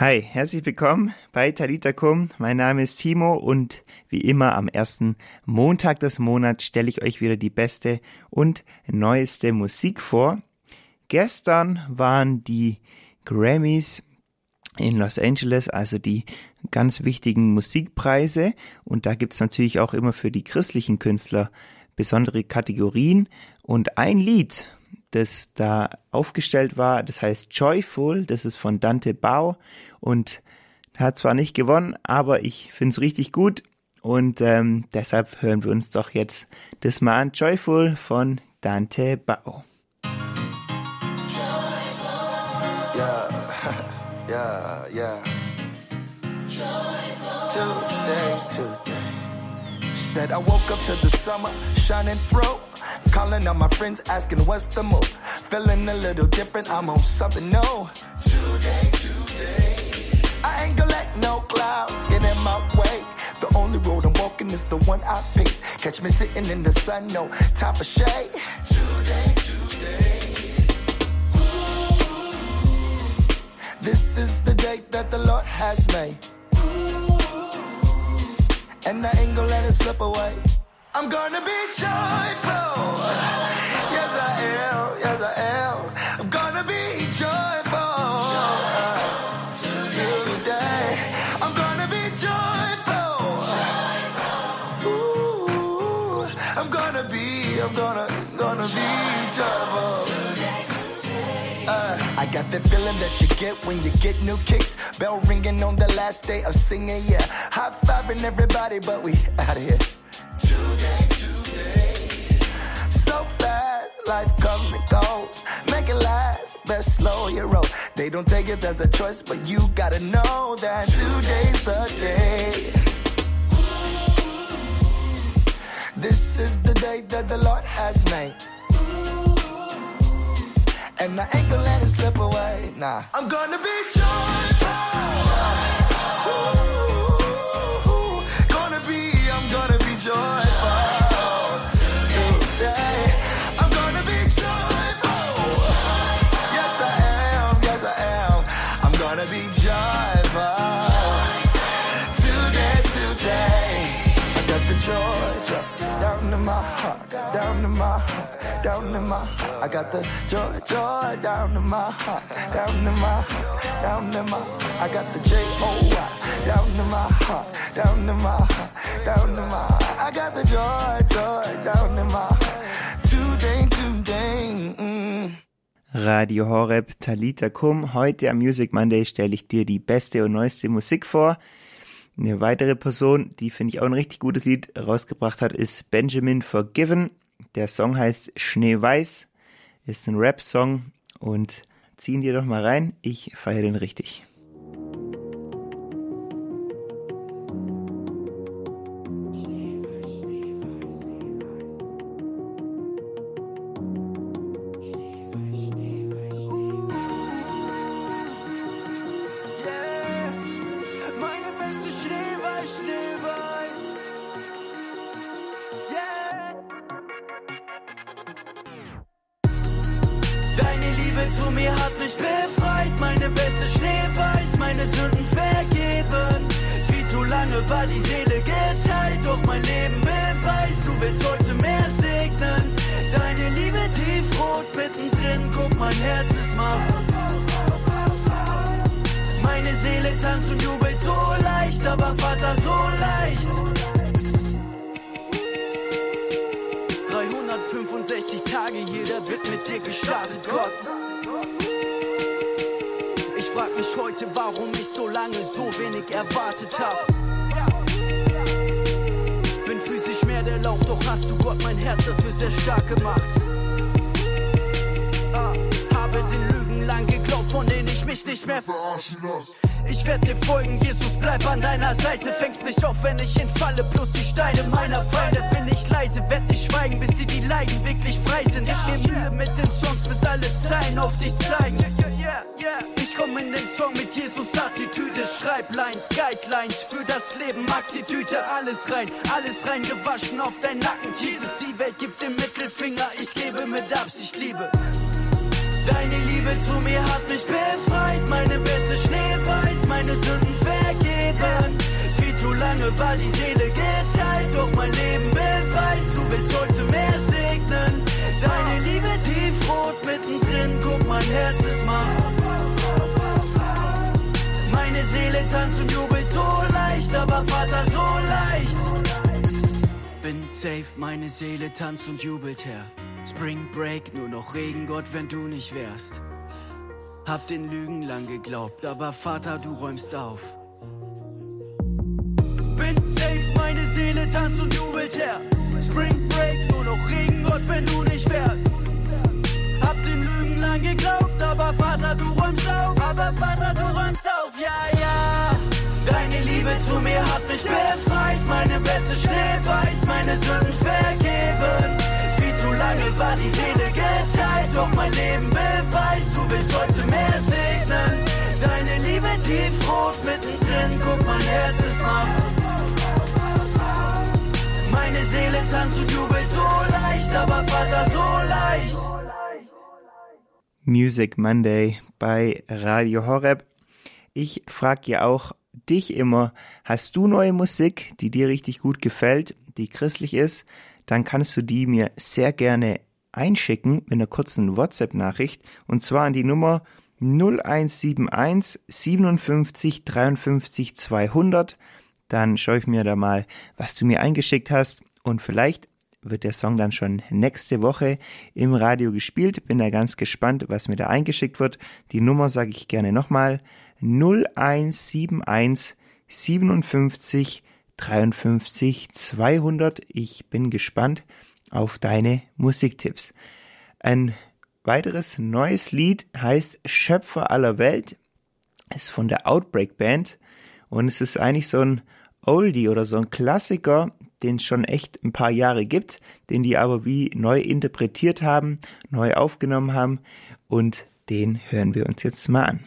Hi, herzlich willkommen bei Talita. Mein Name ist Timo und wie immer am ersten Montag des Monats stelle ich euch wieder die beste und neueste Musik vor. Gestern waren die Grammys in Los Angeles, also die ganz wichtigen Musikpreise. Und da gibt's natürlich auch immer für die christlichen Künstler besondere Kategorien. Und ein Lied, das da aufgestellt war, das heißt Joyful, das ist von Dante Bau und hat zwar nicht gewonnen, aber ich finde es richtig gut und ähm, deshalb hören wir uns doch jetzt das mal an Joyful von Dante Bau. Yeah, yeah, yeah. Today, today. Said I woke up to the summer shining through. Calling on my friends, asking what's the move. Feeling a little different, I'm on something new. Today, today. I ain't gonna let no clouds get in my way. The only road I'm walking is the one I pick. Catch me sitting in the sun, no time for shade. Today, today. Ooh. This is the day that the Lord has made. And I ain't gonna let it slip away. I'm gonna be joyful. Yes, I am. Yes, I am. I'm gonna be joyful. Today, I'm gonna be joyful. Ooh, I'm gonna be, I'm gonna, gonna be joyful. Uh, I got that feeling that you get when you get new kicks. Bell ringing on the last day of singing, yeah. High fiving everybody, but we out of here. Today, today. So fast, life comes and goes. Make it last, best slow your roll. They don't take it as a choice, but you gotta know that today's the day. This is the day that the Lord has made. And I ain't gonna let it slip away. Nah. I'm gonna be joyful. Ooh, gonna be, I'm gonna be joyful. Tuesday. I'm gonna be joyful. Yes, I am. Yes, I am. I'm gonna be joyful. Today, today. I got the joy drop down in my heart, down in my heart, I got the joy, joy down in my heart, down in my heart, down in my heart. I got the J O Y down in my heart, down in my heart, down in my heart. I got the joy, joy down in my heart. Today, today. Mm. Radio Horeb Talita Kum. Heute am Music Monday stelle ich dir die beste und neueste Musik vor. Eine weitere Person, die finde ich auch ein richtig gutes Lied rausgebracht hat, ist Benjamin Forgiven. Der Song heißt Schneeweiß, ist ein Rap-Song und ziehen dir doch mal rein. Ich feiere den richtig. War die Seele geteilt, doch mein Leben beweist, du willst heute mehr segnen. Deine Liebe tiefrot mittendrin, guck, mein Herz ist macht. Meine Seele tanzt und jubelt so leicht, aber Vater so leicht. 365 Tage, jeder wird mit dir gestartet, Gott. Ich frag mich heute, warum ich so lange so wenig erwartet hab. Doch hast du Gott mein Herz dafür sehr stark gemacht. Ah, habe den Lügen lang geglaubt, von denen ich mich nicht mehr verarschen lass. Ich werd dir folgen, Jesus, bleib an deiner Seite. Fängst mich auf, wenn ich hinfalle, plus die Steine meiner Feinde. Bin ich leise, werd nicht schweigen, bis die, die Leiden wirklich frei sind. Ich nehm Mühe mit den Songs, bis alle Zeilen auf dich zeigen yeah, yeah. Ich komm in den Song mit Jesus Attitüde, Schreiblines, Guidelines für das Leben, Maxi-Tüte, alles rein, alles rein, gewaschen auf dein Nacken, Jesus. Die Welt gibt den Mittelfinger, ich gebe mit Absicht Liebe. Deine Liebe zu mir hat mich befreit, meine beste schneeweiß, meine Sünden vergeben. Viel zu lange war die Seele geteilt, doch mein Leben beweist, du willst heute mehr segnen. Deine Liebe, die mittendrin, guck, mein Herz ist macht. Meine Seele tanzt und jubelt so leicht, aber Vater so leicht. Bin safe, meine Seele tanzt und jubelt her. Spring Break, nur noch Regen, Gott, wenn du nicht wärst. Hab den Lügen lang geglaubt, aber Vater, du räumst auf. Bin safe, meine Seele tanzt und jubelt her. Spring Break, nur noch Regen, Gott, wenn du nicht wärst. Lang geglaubt, aber Vater, du räumst auf. Aber Vater, du räumst auf, ja, ja. Deine Liebe zu mir hat mich befreit. Meine beste Schneeweiß, meine Sünden vergeben. Viel zu lange war die Seele geteilt, doch mein Leben beweist, du willst heute mehr segnen. Deine Liebe tiefrot mittendrin, guck, mein Herz ist macht. Meine Seele tanzt und jubelt so leicht, aber Vater so leicht. Music Monday bei Radio Horeb. Ich frage ja auch dich immer, hast du neue Musik, die dir richtig gut gefällt, die christlich ist? Dann kannst du die mir sehr gerne einschicken mit einer kurzen WhatsApp-Nachricht und zwar an die Nummer 0171 57 53 200. Dann schaue ich mir da mal, was du mir eingeschickt hast und vielleicht wird der Song dann schon nächste Woche im Radio gespielt. Bin da ganz gespannt, was mir da eingeschickt wird. Die Nummer sage ich gerne nochmal. 0171 57 53 200. Ich bin gespannt auf deine Musiktipps. Ein weiteres neues Lied heißt Schöpfer aller Welt. Ist von der Outbreak Band und es ist eigentlich so ein Oldie oder so ein Klassiker, den es schon echt ein paar Jahre gibt, den die aber wie neu interpretiert haben, neu aufgenommen haben und den hören wir uns jetzt mal an.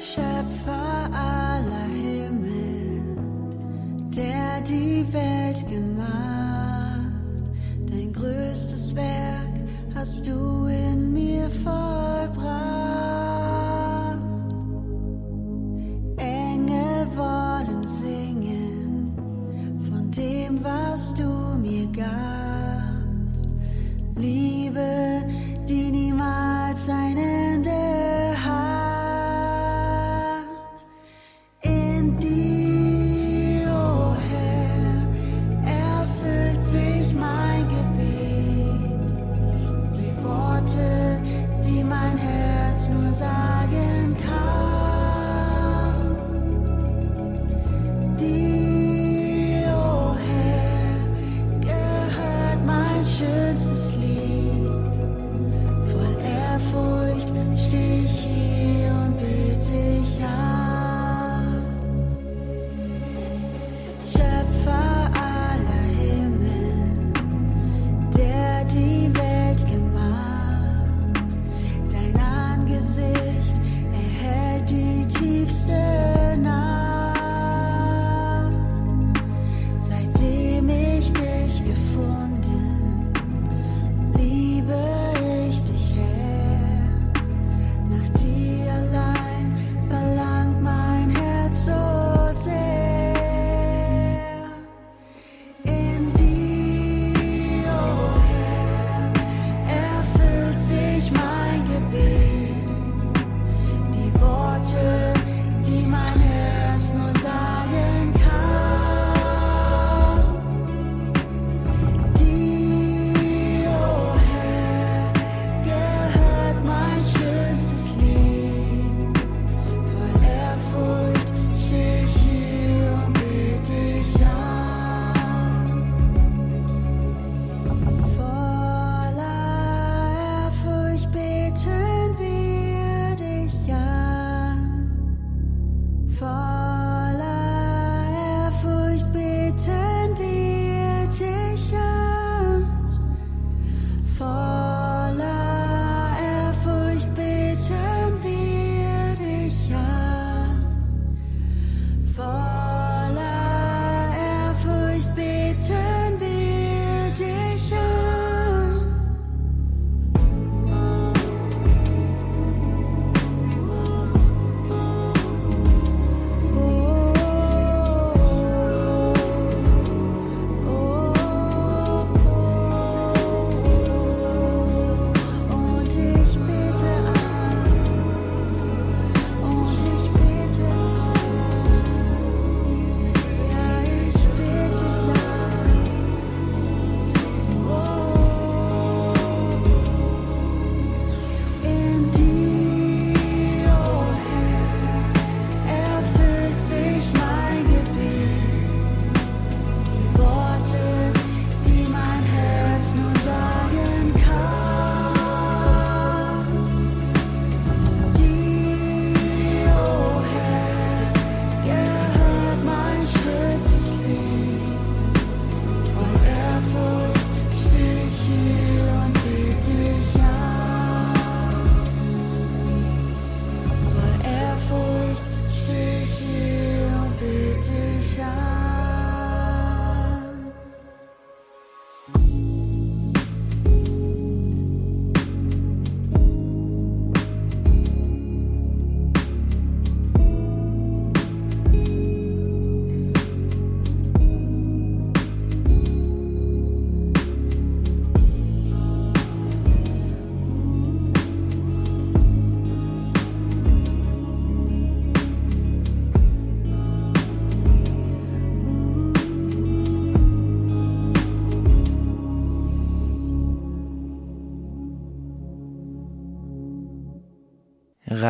Schöpfer aller Himmel, der die Welt gemacht, dein größtes Werk hast du in mir vollbracht.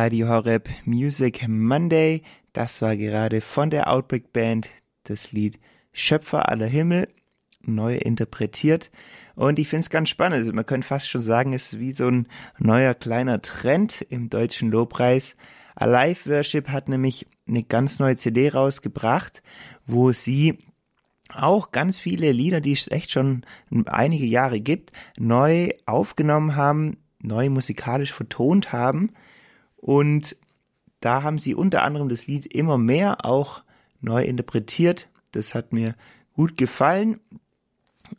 Radio Horeb Music Monday. Das war gerade von der Outbreak Band das Lied Schöpfer aller Himmel, neu interpretiert. Und ich finde es ganz spannend. Also man könnte fast schon sagen, es ist wie so ein neuer kleiner Trend im deutschen Lobpreis. Alive Worship hat nämlich eine ganz neue CD rausgebracht, wo sie auch ganz viele Lieder, die es echt schon einige Jahre gibt, neu aufgenommen haben, neu musikalisch vertont haben. Und da haben sie unter anderem das Lied immer mehr auch neu interpretiert. Das hat mir gut gefallen.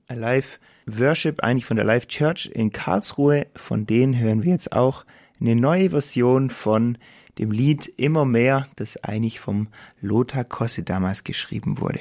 Alive Worship, eigentlich von der Live Church in Karlsruhe. Von denen hören wir jetzt auch eine neue Version von dem Lied Immer mehr, das eigentlich vom Lothar Kosse damals geschrieben wurde.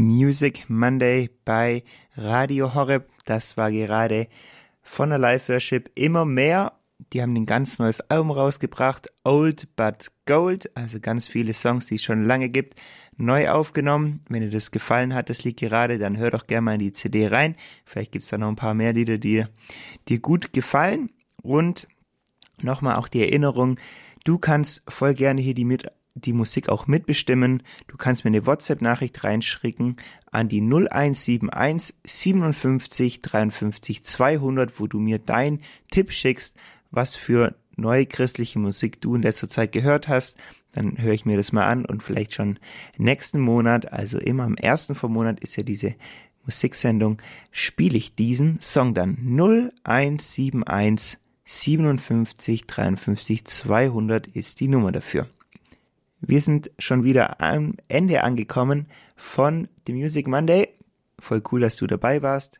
Music Monday bei Radio Horeb. Das war gerade von der Live Worship immer mehr. Die haben ein ganz neues Album rausgebracht, Old But Gold, also ganz viele Songs, die es schon lange gibt, neu aufgenommen. Wenn dir das gefallen hat, das Lied gerade, dann hör doch gerne mal in die CD rein. Vielleicht gibt's da noch ein paar mehr Lieder, die dir gut gefallen. Und nochmal auch die Erinnerung, du kannst voll gerne hier die mit die Musik auch mitbestimmen. Du kannst mir eine WhatsApp-Nachricht reinschicken an die 0171 57 53 200, wo du mir deinen Tipp schickst, was für neue christliche Musik du in letzter Zeit gehört hast, dann höre ich mir das mal an und vielleicht schon nächsten Monat, also immer am ersten vom Monat ist ja diese Musiksendung, spiele ich diesen Song dann 0171 57 53 200 ist die Nummer dafür. Wir sind schon wieder am Ende angekommen von The Music Monday. Voll cool, dass du dabei warst.